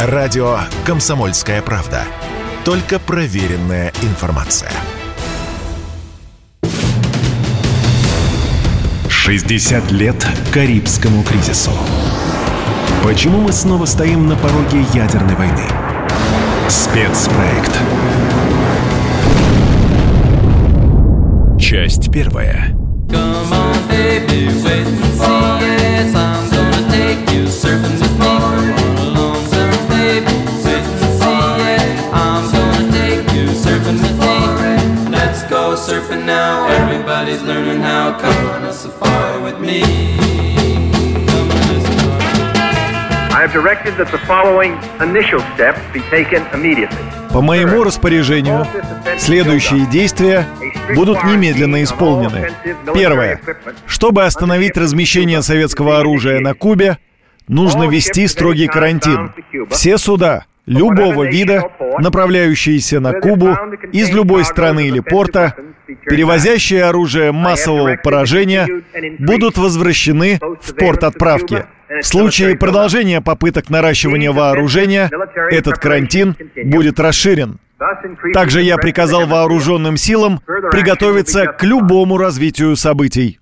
Радио «Комсомольская правда». Только проверенная информация. 60 лет Карибскому кризису. Почему мы снова стоим на пороге ядерной войны? Спецпроект. Часть первая. Everybody's learning how. Come on a safari with me. По моему распоряжению следующие действия будут немедленно исполнены. Первое. Чтобы остановить размещение советского оружия на Кубе, нужно ввести строгий карантин. Все суда любого вида, направляющиеся на Кубу из любой страны или порта, перевозящие оружие массового поражения, будут возвращены в порт отправки – в случае продолжения попыток наращивания вооружения, этот карантин будет расширен. Также я приказал вооруженным силам приготовиться к любому развитию событий.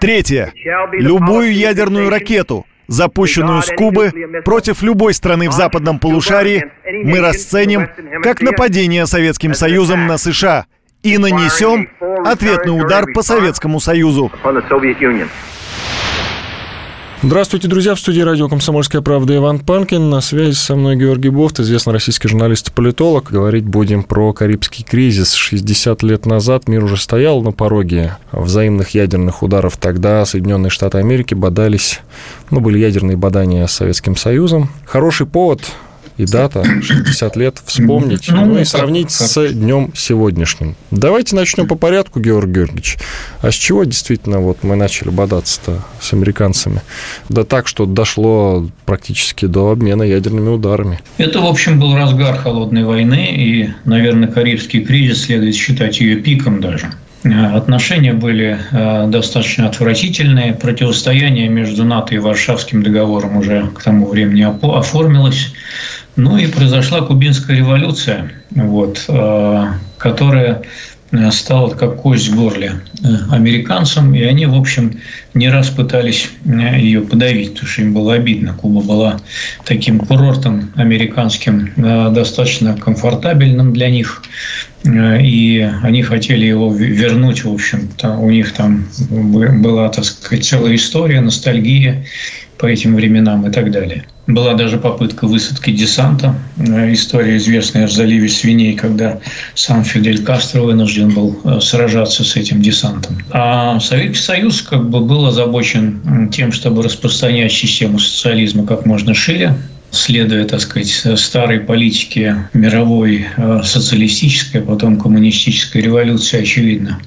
Третье. Любую ядерную ракету, запущенную с Кубы против любой страны в западном полушарии, мы расценим как нападение Советским Союзом на США и нанесем ответный удар по Советскому Союзу. Здравствуйте, друзья. В студии радио «Комсомольская правда» Иван Панкин. На связи со мной Георгий Бофт, известный российский журналист и политолог. Говорить будем про Карибский кризис. 60 лет назад мир уже стоял на пороге взаимных ядерных ударов. Тогда Соединенные Штаты Америки бодались, ну, были ядерные бадания с Советским Союзом. Хороший повод и дата 60 лет вспомнить, ну, ну и сравнить с днем сегодняшним. Давайте начнем по порядку, Георгий Георгиевич. А с чего действительно вот мы начали бодаться-то с американцами? Да так, что дошло практически до обмена ядерными ударами. Это, в общем, был разгар холодной войны, и, наверное, Карибский кризис следует считать ее пиком даже. Отношения были э, достаточно отвратительные. Противостояние между НАТО и Варшавским договором уже к тому времени оформилось. Ну и произошла кубинская революция, вот, э, которая э, стала как кость в горле э, американцам, и они, в общем, не раз пытались ее подавить, потому что им было обидно. Куба была таким курортом американским, достаточно комфортабельным для них, и они хотели его вернуть, в общем -то. У них там была, так сказать, целая история, ностальгия по этим временам и так далее. Была даже попытка высадки десанта. Э, история известная в заливе свиней, когда сам Фидель Кастро вынужден был э, сражаться с этим десантом. А Советский Союз как бы был озабочен тем, чтобы распространять систему социализма как можно шире, следуя, так сказать, старой политике мировой э, социалистической, а потом коммунистической революции, очевидно.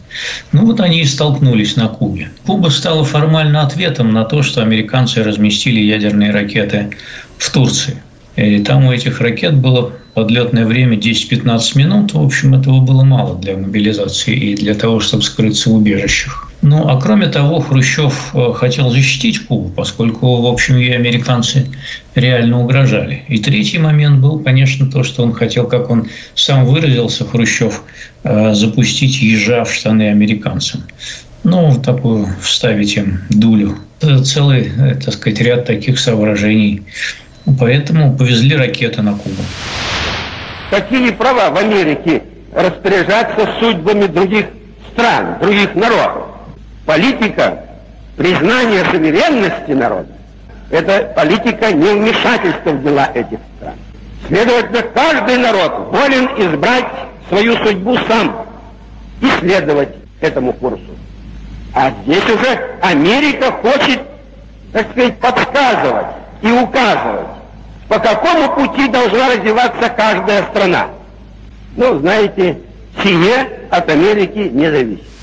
Ну вот они и столкнулись на Кубе. Куба стала формально ответом на то, что американцы разместили ядерные ракеты в Турции. И там у этих ракет было подлетное время 10-15 минут. В общем, этого было мало для мобилизации и для того, чтобы скрыться в убежищах. Ну, а кроме того, Хрущев э, хотел защитить Кубу, поскольку, в общем, ей американцы реально угрожали. И третий момент был, конечно, то, что он хотел, как он сам выразился, Хрущев, э, запустить ежа в штаны американцам. Ну, такую вставить им дулю. Это целый, э, так сказать, ряд таких соображений. Поэтому повезли ракеты на Кубу. Какие права в Америке распоряжаться судьбами других стран, других народов? Политика признания суверенности народа – это политика невмешательства в дела этих стран. Следовательно, каждый народ волен избрать свою судьбу сам и следовать этому курсу. А здесь уже Америка хочет, так сказать, подсказывать и указывать, по какому пути должна развиваться каждая страна. Ну, знаете, сие от Америки не зависит.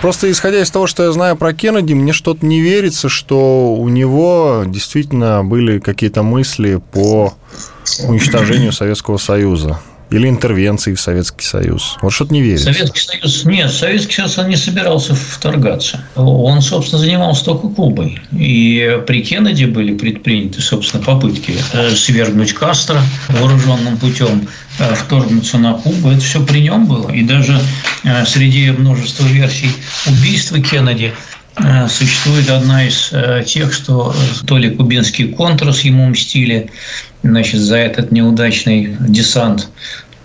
Просто исходя из того, что я знаю про Кеннеди, мне что-то не верится, что у него действительно были какие-то мысли по уничтожению Советского Союза. Или интервенции в Советский Союз? Вот что-то не верится. Советский Союз... Нет, Советский Союз он не собирался вторгаться. Он, собственно, занимался только Кубой. И при Кеннеди были предприняты, собственно, попытки э, свергнуть Кастро вооруженным путем вторгнуться на Кубу. Это все при нем было. И даже э, среди множества версий убийства Кеннеди существует одна из тех, что то ли кубинский контрас ему мстили, значит, за этот неудачный десант,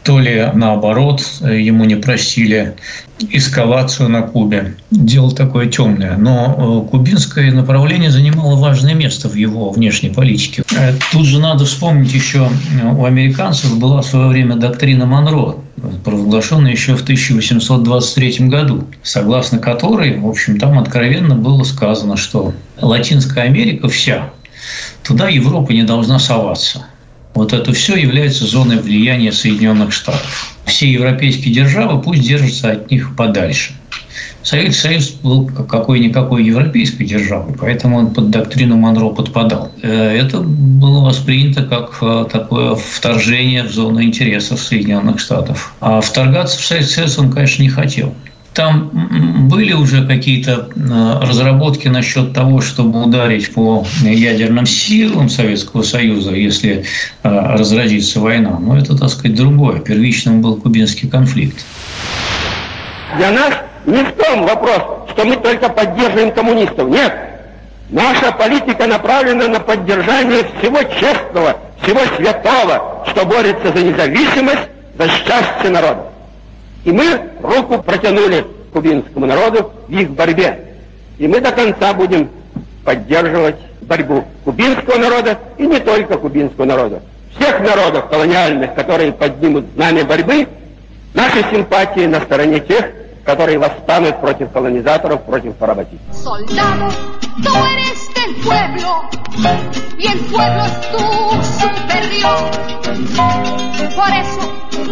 то ли наоборот, ему не простили эскалацию на Кубе. Дело такое темное. Но э, кубинское направление занимало важное место в его внешней политике. Э, тут же надо вспомнить еще, э, у американцев была в свое время доктрина Монро, провозглашенная еще в 1823 году, согласно которой, в общем, там откровенно было сказано, что Латинская Америка вся, туда Европа не должна соваться – вот это все является зоной влияния Соединенных Штатов. Все европейские державы пусть держатся от них подальше. Советский Союз был какой-никакой европейской державой, поэтому он под доктрину Монро подпадал. Э, это было воспринято как э, такое вторжение в зону интересов Соединенных Штатов. А вторгаться в Советский Союз он, конечно, не хотел. Там были уже какие-то э, разработки насчет того, чтобы ударить по ядерным силам Советского Союза, если э, разразится война. Но это, так сказать, другое. Первичным был кубинский конфликт. Для нас не в том вопрос, что мы только поддерживаем коммунистов. Нет. Наша политика направлена на поддержание всего честного, всего святого, что борется за независимость, за счастье народа. И мы руку протянули кубинскому народу в их борьбе. И мы до конца будем поддерживать борьбу кубинского народа и не только кубинского народа. Всех народов колониальных, которые поднимут знамя борьбы, наши симпатии на стороне тех, которые восстанут против колонизаторов, против поработителей. Del pueblo y el pueblo es tu superior. Por eso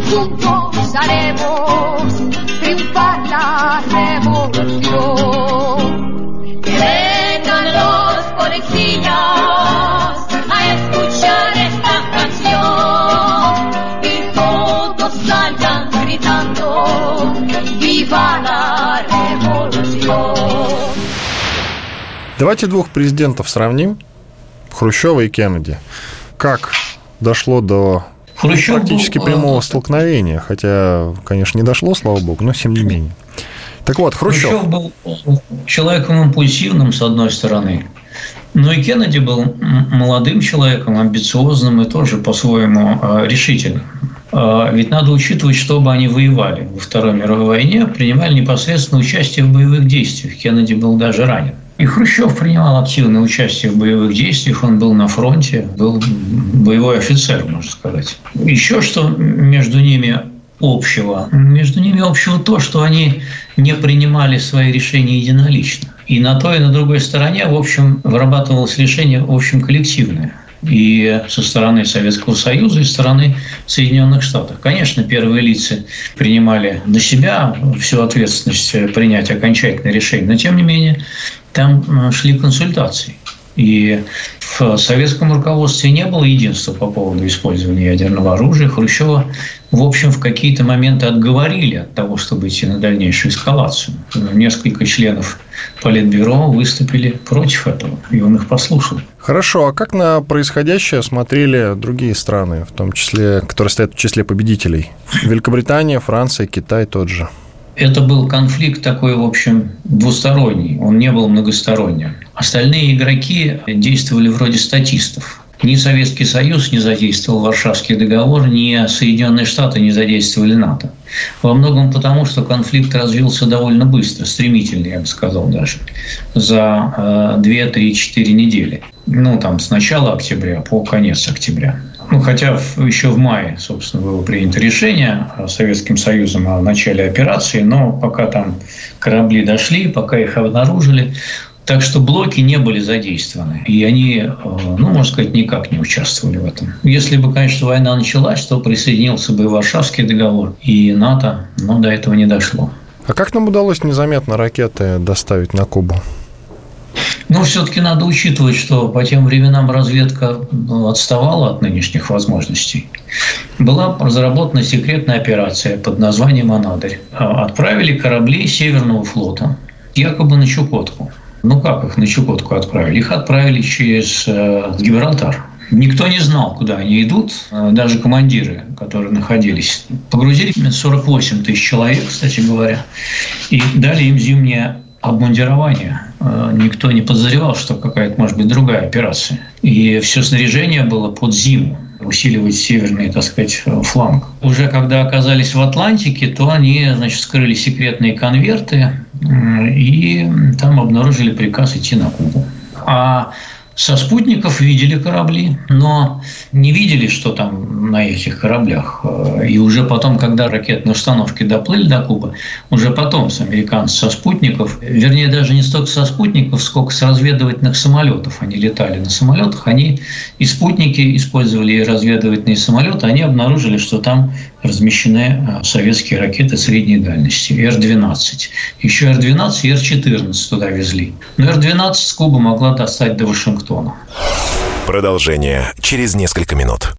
juntos haremos triunfar la revolución. Давайте двух президентов сравним, Хрущева и Кеннеди. Как дошло до Хрущев практически был... прямого э, столкновения, хотя, конечно, не дошло, слава богу, но тем не менее. Так вот, Хрущев... Хрущев был человеком импульсивным, с одной стороны, но и Кеннеди был молодым человеком, амбициозным и тоже по-своему э, решительным. Э, ведь надо учитывать, чтобы они воевали во Второй мировой войне, принимали непосредственное участие в боевых действиях. Кеннеди был даже ранен. И Хрущев принимал активное участие в боевых действиях, он был на фронте, был боевой офицер, можно сказать. Еще что между ними общего? Между ними общего то, что они не принимали свои решения единолично. И на той, и на другой стороне, в общем, вырабатывалось решение, в общем, коллективное и со стороны Советского Союза, и со стороны Соединенных Штатов. Конечно, первые лица принимали на себя всю ответственность принять окончательное решение, но тем не менее там шли консультации. И в советском руководстве не было единства по поводу использования ядерного оружия. Хрущева, в общем, в какие-то моменты отговорили от того, чтобы идти на дальнейшую эскалацию. Несколько членов Политбюро выступили против этого, и он их послушал. Хорошо, а как на происходящее смотрели другие страны, в том числе, которые стоят в числе победителей? Великобритания, Франция, Китай тот же – это был конфликт такой, в общем, двусторонний, он не был многосторонним. Остальные игроки действовали вроде статистов. Ни Советский Союз не задействовал Варшавский договор, ни Соединенные Штаты не задействовали НАТО. Во многом потому, что конфликт развился довольно быстро, стремительно, я бы сказал даже, за 2-3-4 э, недели. Ну, там, с начала октября по конец октября. Ну, хотя еще в мае, собственно, было принято решение Советским Союзом о начале операции, но пока там корабли дошли, пока их обнаружили, так что блоки не были задействованы. И они, э, ну, можно сказать, никак не участвовали в этом. Если бы, конечно, война началась, то присоединился бы и Варшавский договор, и НАТО, но до этого не дошло. А как нам удалось незаметно ракеты доставить на Кубу? Но все-таки надо учитывать, что по тем временам разведка ну, отставала от нынешних возможностей. была разработана секретная операция под названием «Анадырь». А, отправили корабли Северного флота якобы на Чукотку. Ну как их на Чукотку отправили? Их отправили через э, Гибралтар. Никто не знал, куда они идут, э, даже командиры, которые находились. Погрузили 48 тысяч человек, кстати говоря, и дали им зимнее обмундирование. Э, никто не подозревал, что какая-то может быть другая операция. И все снаряжение было под зиму усиливать северный, так сказать, фланг. Уже когда оказались в Атлантике, то они, значит, скрыли секретные конверты и там обнаружили приказ идти на Кубу. А со спутников видели корабли, но не видели, что там на этих кораблях. И уже потом, когда ракетные установки доплыли до Кубы, уже потом с американцев со спутников, вернее, даже не столько со спутников, сколько с разведывательных самолетов. Они летали на самолетах, они и спутники использовали, и разведывательные самолеты, они обнаружили, что там размещены а, советские ракеты средней дальности, Р-12. Еще Р-12 и Р-14 туда везли. Но Р-12 с Кубы могла достать до Вашингтона. Продолжение через несколько минут.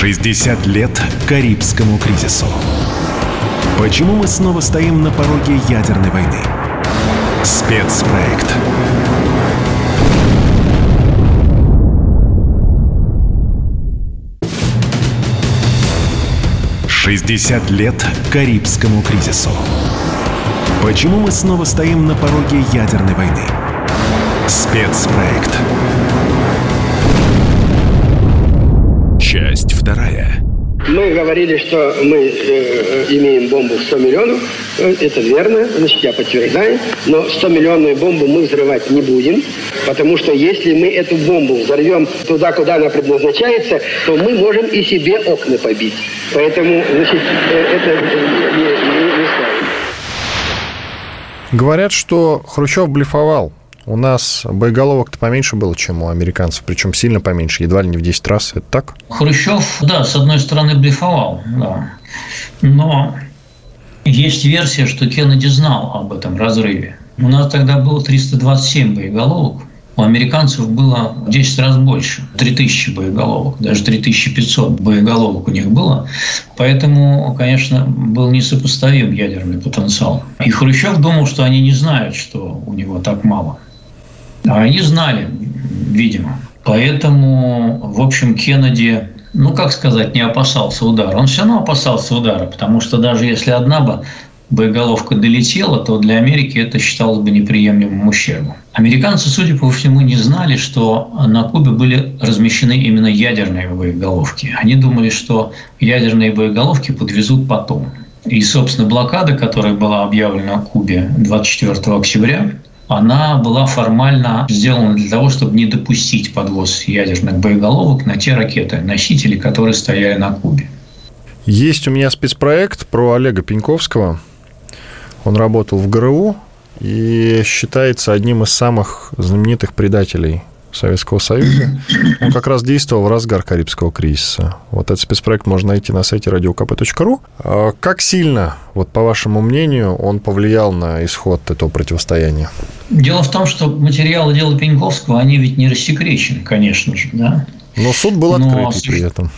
60 лет Карибскому кризису. Почему мы снова стоим на пороге ядерной войны? Спецпроект. 60 лет Карибскому кризису. Почему мы снова стоим на пороге ядерной войны? Спецпроект. Часть вторая. Мы говорили, что мы э, имеем бомбу в 100 миллионов. Э, это верно, значит, я подтверждаю. Но 100-миллионную бомбу мы взрывать не будем, потому что если мы эту бомбу взорвем туда, куда она предназначается, то мы можем и себе окна побить. Поэтому, значит, э, это не, не, не Говорят, что Хрущев блефовал. У нас боеголовок-то поменьше было, чем у американцев, причем сильно поменьше, едва ли не в 10 раз. Это так? Хрущев, да, с одной стороны, блефовал, да. Но есть версия, что Кеннеди знал об этом разрыве. У нас тогда было 327 боеголовок, у американцев было в 10 раз больше, 3000 боеголовок, даже 3500 боеголовок у них было. Поэтому, конечно, был несопоставим ядерный потенциал. И Хрущев думал, что они не знают, что у него так мало. А они знали, видимо. Поэтому, в общем, Кеннеди, ну, как сказать, не опасался удара. Он все равно опасался удара, потому что даже если одна бы боеголовка долетела, то для Америки это считалось бы неприемлемым ущербом. Американцы, судя по всему, не знали, что на Кубе были размещены именно ядерные боеголовки. Они думали, что ядерные боеголовки подвезут потом. И, собственно, блокада, которая была объявлена Кубе 24 октября, она была формально сделана для того, чтобы не допустить подвоз ядерных боеголовок на те ракеты, носители, которые стояли на Кубе. Есть у меня спецпроект про Олега Пеньковского. Он работал в ГРУ и считается одним из самых знаменитых предателей Советского Союза. Он как раз действовал в разгар Карибского кризиса. Вот этот спецпроект можно найти на сайте radiokp.ru. А как сильно, вот по вашему мнению, он повлиял на исход этого противостояния? Дело в том, что материалы дела Пеньковского, они ведь не рассекречены, конечно же, да. Но суд был открытый Но... при этом.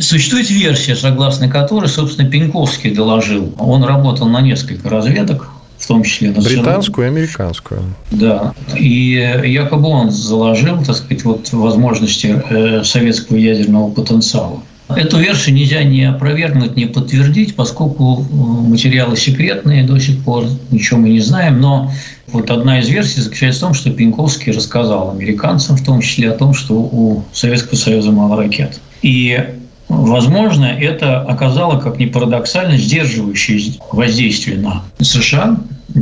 Существует версия, согласно которой, собственно, Пеньковский доложил. Он работал на несколько разведок, в том числе на Британскую и американскую. Да. И якобы он заложил, так сказать, вот возможности э, советского ядерного потенциала. Эту версию нельзя ни опровергнуть, ни подтвердить, поскольку э, материалы секретные до сих пор, ничего мы не знаем. Но вот одна из версий заключается в том, что Пеньковский рассказал американцам, в том числе о том, что у Советского Союза мало ракет. И Возможно, это оказало, как ни парадоксально, сдерживающее воздействие на США.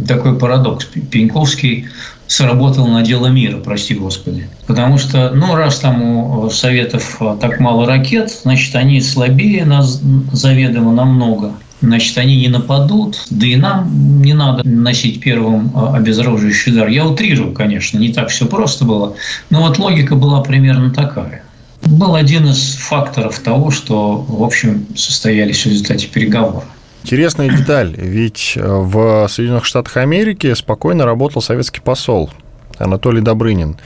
Такой парадокс. Пеньковский сработал на дело мира, прости господи. Потому что, ну, раз там у Советов так мало ракет, значит, они слабее нас заведомо намного. Значит, они не нападут, да и нам не надо носить первым обезоруживающий удар. Я утрирую, конечно, не так все просто было, но вот логика была примерно такая был один из факторов того, что, в общем, состоялись в результате переговоров. Интересная деталь, ведь э, в Соединенных Штатах Америки спокойно работал советский посол Анатолий Добрынин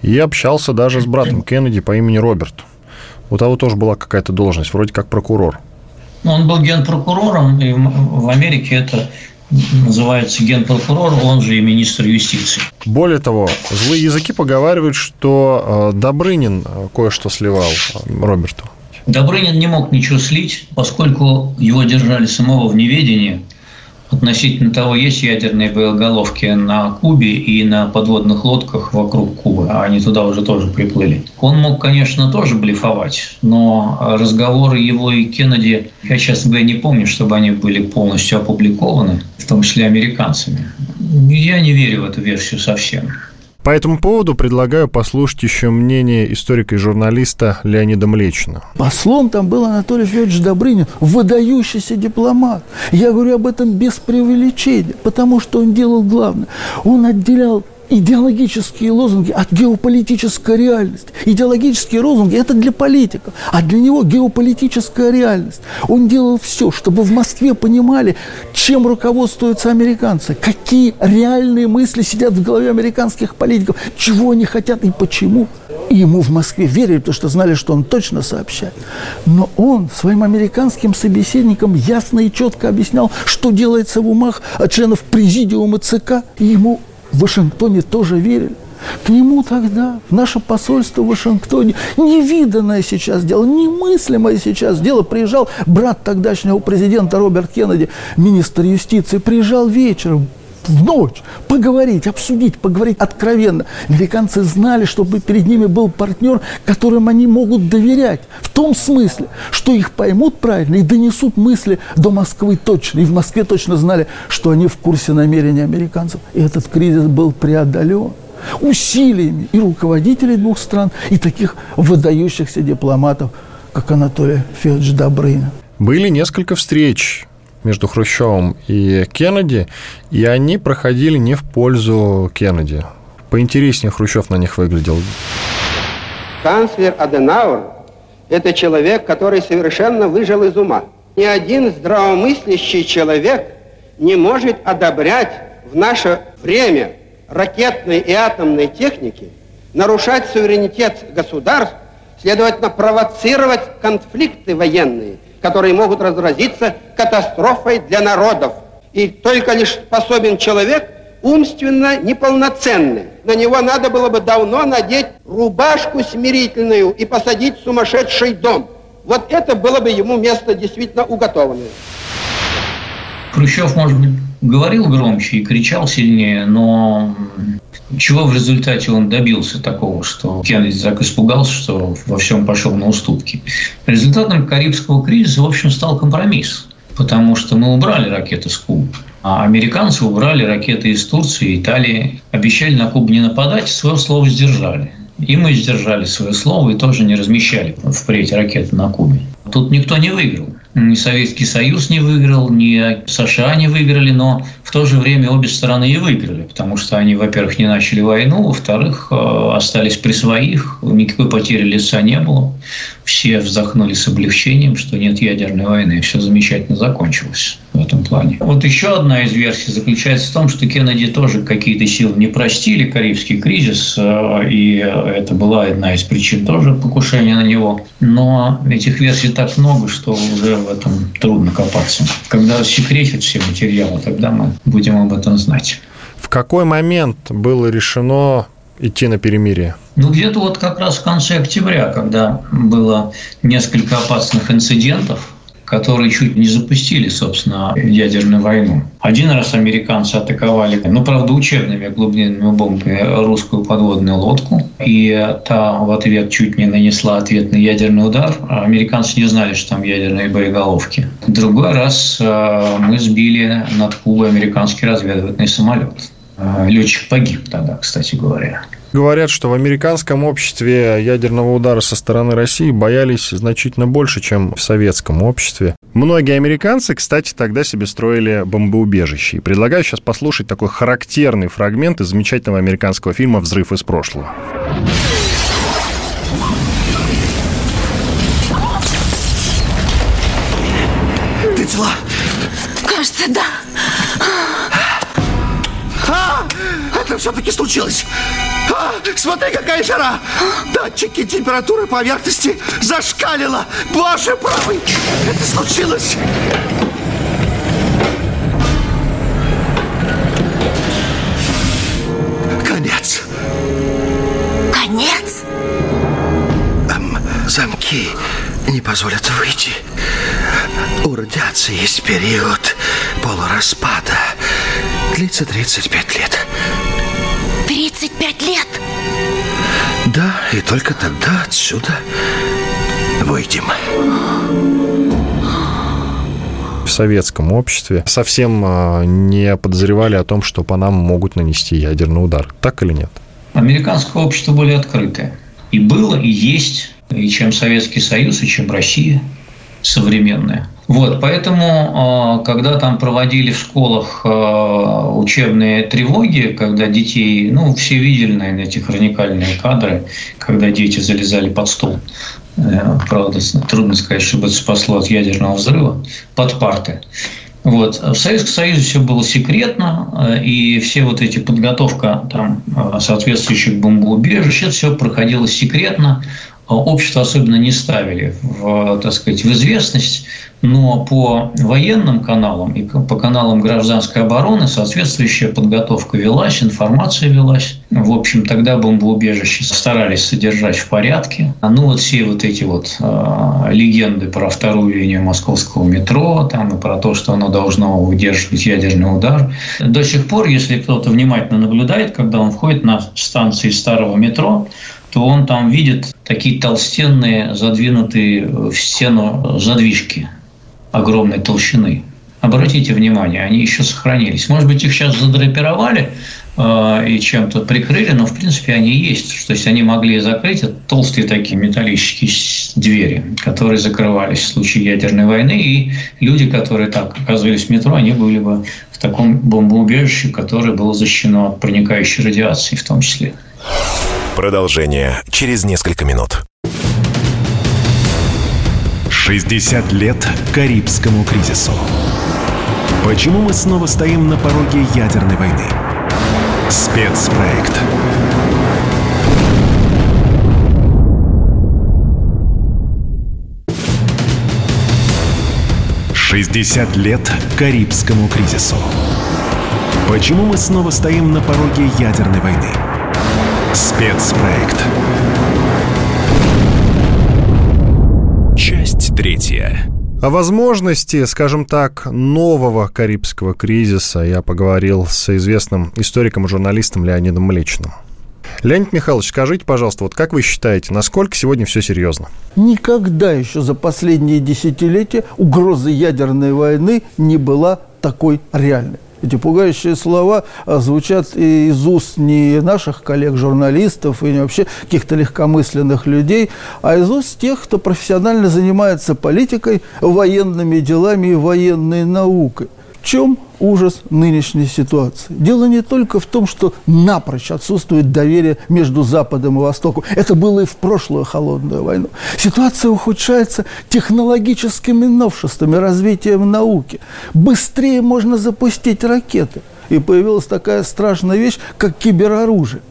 и общался даже с братом Кеннеди по имени Роберт. У того тоже была какая-то должность, вроде как прокурор. Он был генпрокурором, и в Америке это называется генпрокурор, он же и министр юстиции. Более того, злые языки поговаривают, что э, Добрынин э, кое-что сливал э, Роберту. Добрынин не мог ничего слить, поскольку его держали самого в неведении относительно того, есть ядерные боеголовки на Кубе и на подводных лодках вокруг Кубы, а они туда уже тоже приплыли. Он мог, конечно, тоже блефовать, но разговоры его и Кеннеди, я, честно говоря, не помню, чтобы они были полностью опубликованы, в том числе американцами. Я не верю в эту версию совсем. По этому поводу предлагаю послушать еще мнение историка и журналиста Леонида Млечина. Послом там был Анатолий Федорович Добрынин, выдающийся дипломат. Я говорю об этом без преувеличения, потому что он делал главное. Он отделял идеологические лозунги от геополитической реальности. Идеологические лозунги – это для политиков, а для него геополитическая реальность. Он делал все, чтобы в Москве понимали, чем руководствуются американцы, какие реальные мысли сидят в голове американских политиков, чего они хотят и почему. И ему в Москве верили, потому что знали, что он точно сообщает. Но он своим американским собеседникам ясно и четко объяснял, что делается в умах членов президиума ЦК. И ему в Вашингтоне тоже верили. К нему тогда, в наше посольство в Вашингтоне, невиданное сейчас дело, немыслимое сейчас дело. Приезжал брат тогдашнего президента Роберт Кеннеди, министр юстиции, приезжал вечером, в ночь поговорить, обсудить, поговорить откровенно. Американцы знали, чтобы перед ними был партнер, которым они могут доверять. В том смысле, что их поймут правильно и донесут мысли до Москвы точно. И в Москве точно знали, что они в курсе намерений американцев. И этот кризис был преодолен усилиями и руководителей двух стран, и таких выдающихся дипломатов, как Анатолий Федорович Добрынин. Были несколько встреч между Хрущевым и Кеннеди, и они проходили не в пользу Кеннеди. Поинтереснее Хрущев на них выглядел. Канцлер Аденауэр – это человек, который совершенно выжил из ума. Ни один здравомыслящий человек не может одобрять в наше время ракетной и атомной техники, нарушать суверенитет государств, следовательно, провоцировать конфликты военные – которые могут разразиться катастрофой для народов. И только лишь способен человек умственно неполноценный. На него надо было бы давно надеть рубашку смирительную и посадить в сумасшедший дом. Вот это было бы ему место действительно уготованное. Хрущев, может быть, говорил громче и кричал сильнее, но чего в результате он добился такого, что Кеннеди так испугался, что во всем пошел на уступки? Результатом Карибского кризиса, в общем, стал компромисс. Потому что мы убрали ракеты с Кубы, а американцы убрали ракеты из Турции, Италии. Обещали на Кубу не нападать, свое слово сдержали. И мы сдержали свое слово и тоже не размещали впредь ракеты на Кубе. Тут никто не выиграл. Ни Советский Союз не выиграл, ни США не выиграли, но в то же время обе стороны и выиграли, потому что они, во-первых, не начали войну, во-вторых, э, остались при своих, никакой потери лица не было. Все вздохнули с облегчением, что нет ядерной войны, все замечательно закончилось в этом плане. Вот еще одна из версий заключается в том, что Кеннеди тоже какие-то силы не простили Карибский кризис, э, и это была одна из причин тоже покушения на него. Но этих версий так много, что уже в этом трудно копаться. Когда рассекретят все материалы, тогда мы будем об этом знать. В какой момент было решено идти на перемирие? Ну, где-то вот как раз в конце октября, когда было несколько опасных инцидентов, которые чуть не запустили, собственно, ядерную войну. Один раз американцы атаковали, ну, правда, учебными глубинными бомбами русскую подводную лодку, и та в ответ чуть не нанесла ответный ядерный удар. Американцы не знали, что там ядерные боеголовки. Другой раз э, мы сбили над Кубой американский разведывательный самолет. Э, летчик погиб тогда, кстати говоря. Говорят, что в американском обществе ядерного удара со стороны России боялись значительно больше, чем в советском обществе. Многие американцы, кстати, тогда себе строили бомбоубежище. И предлагаю сейчас послушать такой характерный фрагмент из замечательного американского фильма «Взрыв из прошлого». Ты цела? Кажется, да. Это все-таки случилось. А, смотри, какая жара. Датчики температуры поверхности зашкалило. Боже правый, это случилось. Конец. Конец? Эм, замки не позволят выйти. У радиации есть период полураспада. Длится 35 лет. 35 лет? Да, и только тогда отсюда выйдем. В советском обществе совсем а, не подозревали о том, что по нам могут нанести ядерный удар. Так или нет? Американское общество более открытое. И было, и есть, и чем Советский Союз, и чем Россия современная. Вот, поэтому, а, когда там проводили в школах а, учебные тревоги, когда детей, ну, все видели, наверное, эти хроникальные кадры, когда дети залезали под стол, э, правда, трудно сказать, чтобы это спасло от ядерного взрыва, под парты. Вот. В Советском Союзе все было секретно, э, и все вот эти подготовка там, э, соответствующих бомбоубежищ, это все проходило секретно, общество особенно не ставили в, так сказать, в известность, но по военным каналам и по каналам гражданской обороны соответствующая подготовка велась, информация велась. В общем, тогда бомбоубежища старались содержать в порядке. А ну вот все вот эти вот э, легенды про вторую линию московского метро, там и про то, что оно должно выдерживать ядерный удар. До сих пор, если кто-то внимательно наблюдает, когда он входит на станции старого метро, то он там видит такие толстенные, задвинутые в стену задвижки огромной толщины. Обратите внимание, они еще сохранились. Может быть, их сейчас задрапировали э, и чем-то прикрыли, но в принципе они есть. То есть они могли закрыть это толстые такие металлические двери, которые закрывались в случае ядерной войны. И люди, которые так оказывались в метро, они были бы в таком бомбоубежище, которое было защищено от проникающей радиации в том числе. Продолжение через несколько минут. 60 лет Карибскому кризису. Почему мы снова стоим на пороге ядерной войны? Спецпроект. Шестьдесят лет Карибскому кризису. Почему мы снова стоим на пороге ядерной войны? Спецпроект. Часть третья. О возможности, скажем так, нового Карибского кризиса я поговорил с известным историком и журналистом Леонидом Млечным. Леонид Михайлович, скажите, пожалуйста, вот как вы считаете, насколько сегодня все серьезно? Никогда еще за последние десятилетия угроза ядерной войны не была такой реальной. Эти пугающие слова а, звучат из уст не наших коллег-журналистов и не вообще каких-то легкомысленных людей, а из уст тех, кто профессионально занимается политикой, военными делами и военной наукой. В чем ужас нынешней ситуации? Дело не только в том, что напрочь отсутствует доверие между Западом и Востоком. Это было и в прошлую холодную войну. Ситуация ухудшается технологическими новшествами, развитием науки. Быстрее можно запустить ракеты – и появилась такая страшная вещь, как кибероружие.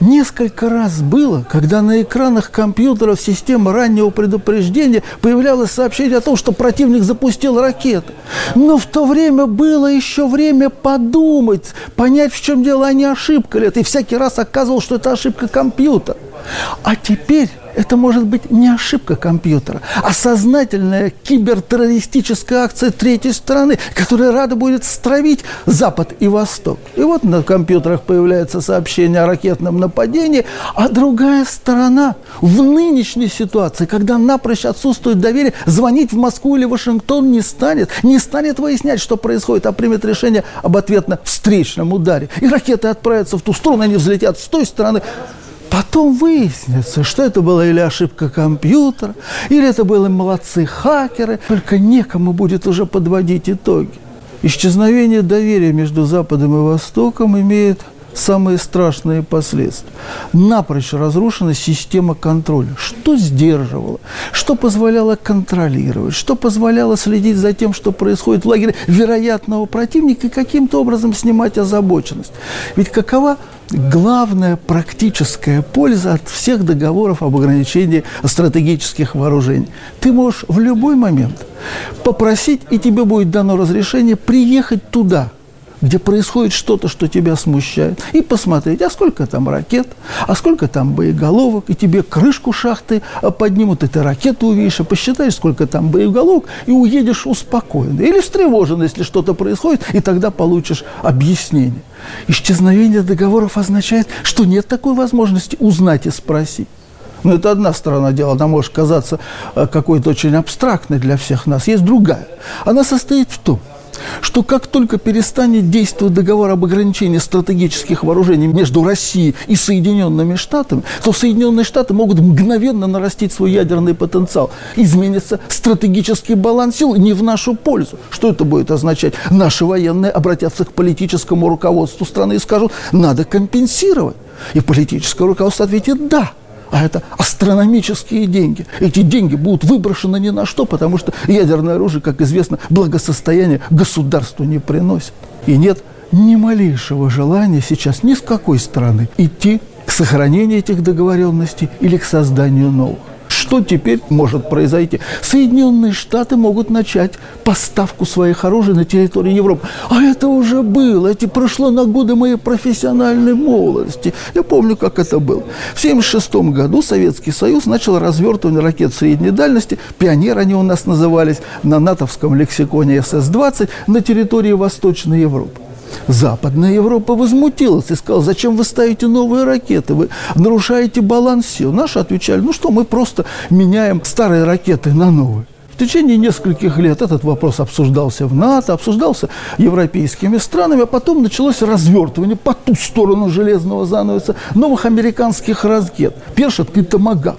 Несколько раз было, когда на экранах компьютеров системы раннего предупреждения появлялось сообщение о том, что противник запустил ракеты. Но в то время было еще время подумать, понять, в чем дело, а не ошибка ли это. И всякий раз оказывалось, что это ошибка компьютера. А теперь это может быть не ошибка компьютера, а сознательная кибертеррористическая акция третьей стороны, которая рада будет стравить Запад и Восток. И вот на компьютерах появляется сообщение о ракетном нападении, а другая сторона в нынешней ситуации, когда напрочь отсутствует доверие, звонить в Москву или Вашингтон не станет, не станет выяснять, что происходит, а примет решение об ответно-встречном ударе. И ракеты отправятся в ту сторону, они взлетят с той стороны. Потом выяснится, что это была или ошибка компьютера, или это были молодцы хакеры, только некому будет уже подводить итоги. Исчезновение доверия между Западом и Востоком имеет самые страшные последствия. Напрочь разрушена система контроля. Что сдерживало? Что позволяло контролировать? Что позволяло следить за тем, что происходит в лагере вероятного противника и каким-то образом снимать озабоченность? Ведь какова главная практическая польза от всех договоров об ограничении стратегических вооружений. Ты можешь в любой момент попросить, и тебе будет дано разрешение приехать туда – где происходит что-то, что тебя смущает, и посмотреть, а сколько там ракет, а сколько там боеголовок, и тебе крышку шахты поднимут, и ты ракету увидишь, и посчитаешь, сколько там боеголовок, и уедешь успокоенный. Или встревожен, если что-то происходит, и тогда получишь объяснение. Исчезновение договоров означает, что нет такой возможности узнать и спросить. Но это одна сторона дела, она может казаться э, какой-то очень абстрактной для всех нас. Есть другая. Она состоит в том, что как только перестанет действовать договор об ограничении стратегических вооружений между Россией и Соединенными Штатами, то Соединенные Штаты могут мгновенно нарастить свой ядерный потенциал. Изменится стратегический баланс сил не в нашу пользу. Что это будет означать? Наши военные обратятся к политическому руководству страны и скажут, надо компенсировать. И политическое руководство ответит «да» а это астрономические деньги. Эти деньги будут выброшены ни на что, потому что ядерное оружие, как известно, благосостояние государству не приносит. И нет ни малейшего желания сейчас ни с какой стороны идти к сохранению этих договоренностей или к созданию новых. Что теперь может произойти? Соединенные Штаты могут начать поставку своих оружий на территории Европы. А это уже было. Это прошло на годы моей профессиональной молодости. Я помню, как это было. В 1976 году Советский Союз начал развертывание ракет средней дальности. Пионер они у нас назывались на натовском лексиконе СС-20 на территории Восточной Европы. Западная Европа возмутилась и сказала, зачем вы ставите новые ракеты, вы нарушаете баланс сил. Наши отвечали, ну что, мы просто меняем старые ракеты на новые. В течение нескольких лет этот вопрос обсуждался в НАТО, обсуждался европейскими странами, а потом началось развертывание по ту сторону железного занавеса новых американских ракет. Першет и Томагавк.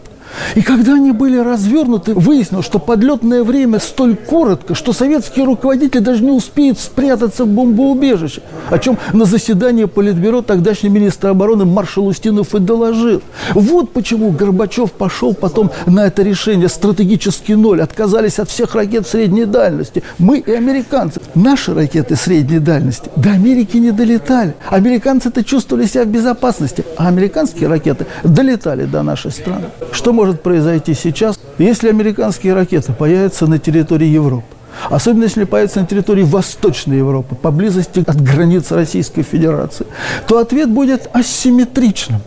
И когда они были развернуты, выяснилось, что подлетное время столь коротко, что советские руководители даже не успеют спрятаться в бомбоубежище, о чем на заседании Политбюро тогдашний министр обороны маршал Устинов и доложил. Вот почему Горбачев пошел потом на это решение стратегический ноль, отказались от всех ракет средней дальности. Мы и американцы. Наши ракеты средней дальности до Америки не долетали. Американцы-то чувствовали себя в безопасности, а американские ракеты долетали до нашей страны. Что может произойти сейчас, если американские ракеты появятся на территории Европы? Особенно если появится на территории Восточной Европы, поблизости от границ Российской Федерации, то ответ будет асимметричным.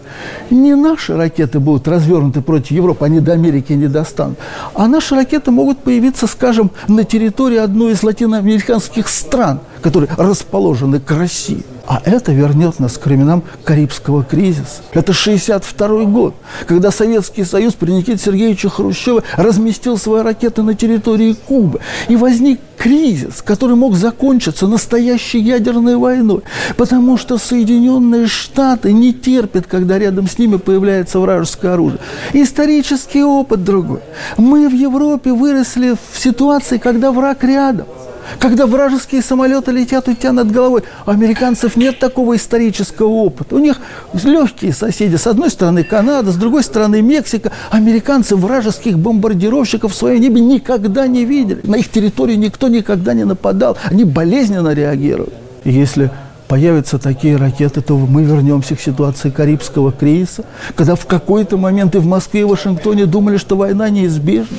Не наши ракеты будут развернуты против Европы, они до Америки не достанут, а наши ракеты могут появиться, скажем, на территории одной из латиноамериканских стран, которые расположены к России. А это вернет нас к временам Карибского кризиса. Это 62 год, когда Советский Союз при Никите Сергеевиче Хрущеве разместил свои ракеты на территории Кубы. И возник кризис, который мог закончиться настоящей ядерной войной, потому что Соединенные Штаты не терпят, когда рядом с ними появляется вражеское оружие. Исторический опыт другой. Мы в Европе выросли в ситуации, когда враг рядом – когда вражеские самолеты летят у тебя над головой. У американцев нет такого исторического опыта. У них легкие соседи. С одной стороны Канада, с другой стороны Мексика. Американцы вражеских бомбардировщиков в своем небе никогда не видели. На их территории никто никогда не нападал. Они болезненно реагируют. Если появятся такие ракеты, то мы вернемся к ситуации Карибского кризиса, когда в какой-то момент и в Москве, и в Вашингтоне думали, что война неизбежна.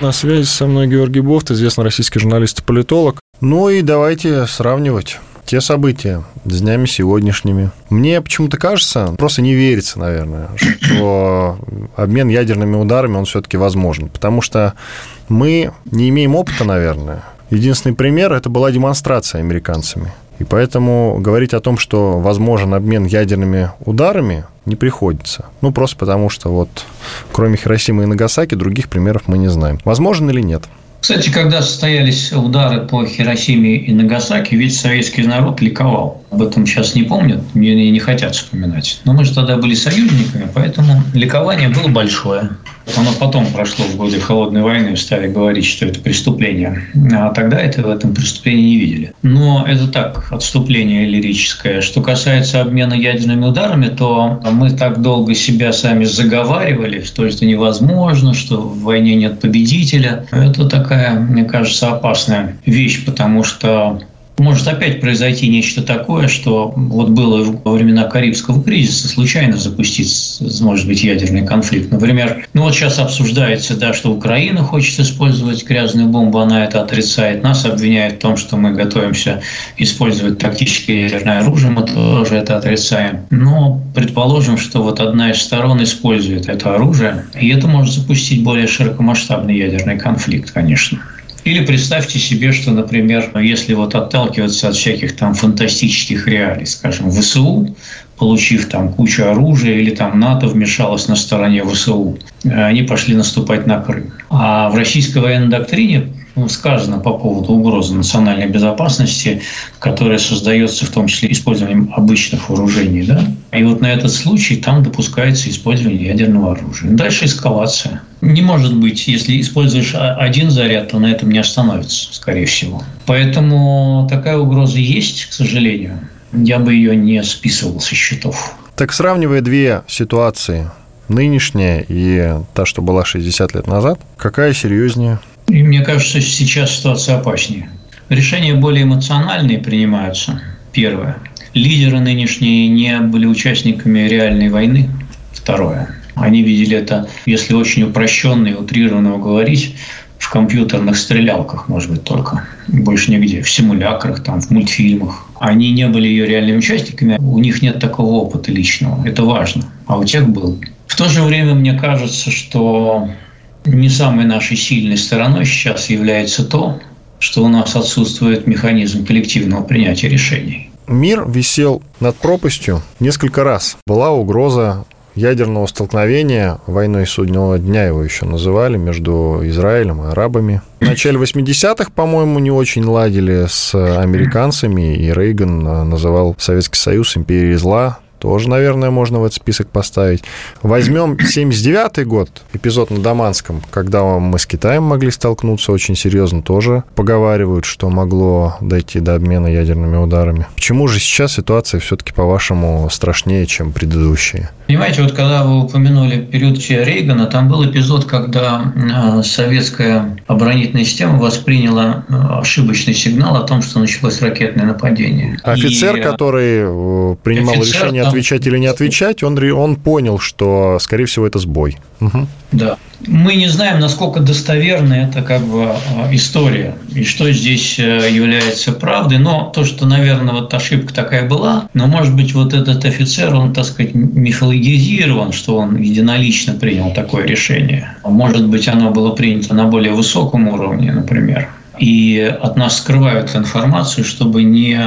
На связи со мной Георгий Бофт, известный российский журналист и политолог. Ну и давайте сравнивать те события с днями сегодняшними. Мне почему-то кажется, просто не верится, наверное, что обмен ядерными ударами, он все-таки возможен. Потому что мы не имеем опыта, наверное. Единственный пример – это была демонстрация американцами. И поэтому говорить о том, что возможен обмен ядерными ударами, не приходится. Ну, просто потому что вот кроме Хиросимы и Нагасаки других примеров мы не знаем. Возможно или нет? Кстати, когда состоялись удары по Хиросиме и Нагасаки, ведь советский народ ликовал. Об этом сейчас не помнят, мне не хотят вспоминать. Но мы же тогда были союзниками, поэтому ликование было большое. Оно потом прошло в годы Холодной войны, стали говорить, что это преступление. А тогда это в этом преступлении не видели. Но это так, отступление лирическое. Что касается обмена ядерными ударами, то мы так долго себя сами заговаривали, что это невозможно, что в войне нет победителя. Это такая, мне кажется, опасная вещь, потому что может опять произойти нечто такое, что вот было во времена Карибского кризиса, случайно запустить, может быть, ядерный конфликт. Например, ну вот сейчас обсуждается, да, что Украина хочет использовать грязную бомбу, она это отрицает. Нас обвиняют в том, что мы готовимся использовать тактическое ядерное оружие, мы тоже это отрицаем. Но предположим, что вот одна из сторон использует это оружие, и это может запустить более широкомасштабный ядерный конфликт, конечно. Или представьте себе, что, например, если вот отталкиваться от всяких там фантастических реалий, скажем, ВСУ, получив там кучу оружия, или там НАТО вмешалось на стороне ВСУ, они пошли наступать на Крым. А в российской военной доктрине сказано по поводу угрозы национальной безопасности, которая создается в том числе использованием обычных вооружений. Да? И вот на этот случай там допускается использование ядерного оружия. Дальше эскалация. Не может быть, если используешь один заряд, то на этом не остановится, скорее всего. Поэтому такая угроза есть, к сожалению. Я бы ее не списывал со счетов. Так сравнивая две ситуации, нынешняя и та, что была 60 лет назад, какая серьезнее? И мне кажется, сейчас ситуация опаснее. Решения более эмоциональные принимаются. Первое. Лидеры нынешние не были участниками реальной войны. Второе. Они видели это, если очень упрощенно и утрированно говорить, в компьютерных стрелялках, может быть, только. Больше нигде. В симулякрах, там, в мультфильмах. Они не были ее реальными участниками. У них нет такого опыта личного. Это важно. А у тех был. В то же время мне кажется, что не самой нашей сильной стороной сейчас является то, что у нас отсутствует механизм коллективного принятия решений. Мир висел над пропастью несколько раз. Была угроза ядерного столкновения, войной судного дня его еще называли, между Израилем и арабами. В начале 80-х, по-моему, не очень ладили с американцами, и Рейган называл Советский Союз империей зла, тоже, наверное, можно в этот список поставить. Возьмем 79 год, эпизод на Даманском, когда мы с Китаем могли столкнуться очень серьезно, тоже поговаривают, что могло дойти до обмена ядерными ударами. Почему же сейчас ситуация все-таки, по-вашему, страшнее, чем предыдущие? Понимаете, вот когда вы упомянули период Рейгана, там был эпизод, когда э, советская оборонительная система восприняла э, ошибочный сигнал о том, что началось ракетное нападение. Офицер, И... который э, принимал офицер, решение отвечать или не отвечать, он, он понял, что, скорее всего, это сбой. Угу. Да. Мы не знаем, насколько достоверна эта как бы история и что здесь является правдой. Но то, что, наверное, вот ошибка такая была, но, может быть, вот этот офицер, он, так сказать, мифологизирован, что он единолично принял такое решение. Может быть, оно было принято на более высоком уровне, например. И от нас скрывают информацию, чтобы не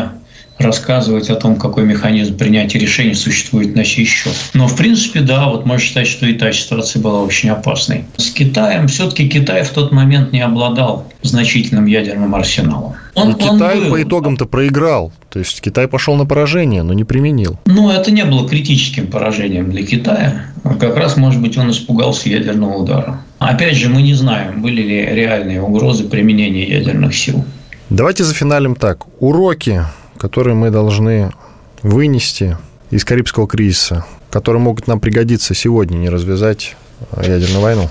рассказывать о том, какой механизм принятия решений существует на сей счет. Но, в принципе, да, вот можно считать, что и та ситуация была очень опасной. С Китаем все-таки Китай в тот момент не обладал значительным ядерным арсеналом. Он, но Китай был. по итогам-то проиграл. То есть Китай пошел на поражение, но не применил. Ну, это не было критическим поражением для Китая. Как раз, может быть, он испугался ядерного удара. Опять же, мы не знаем, были ли реальные угрозы применения ядерных сил. Давайте зафиналим так. Уроки которые мы должны вынести из Карибского кризиса, которые могут нам пригодиться сегодня, не развязать ядерную войну?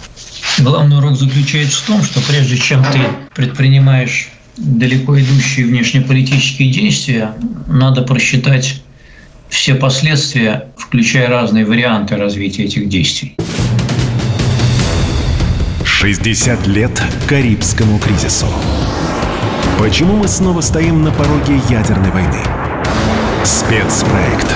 Главный урок заключается в том, что прежде чем ты предпринимаешь далеко идущие внешнеполитические действия, надо просчитать все последствия, включая разные варианты развития этих действий. 60 лет Карибскому кризису. Почему мы снова стоим на пороге ядерной войны? Спецпроект.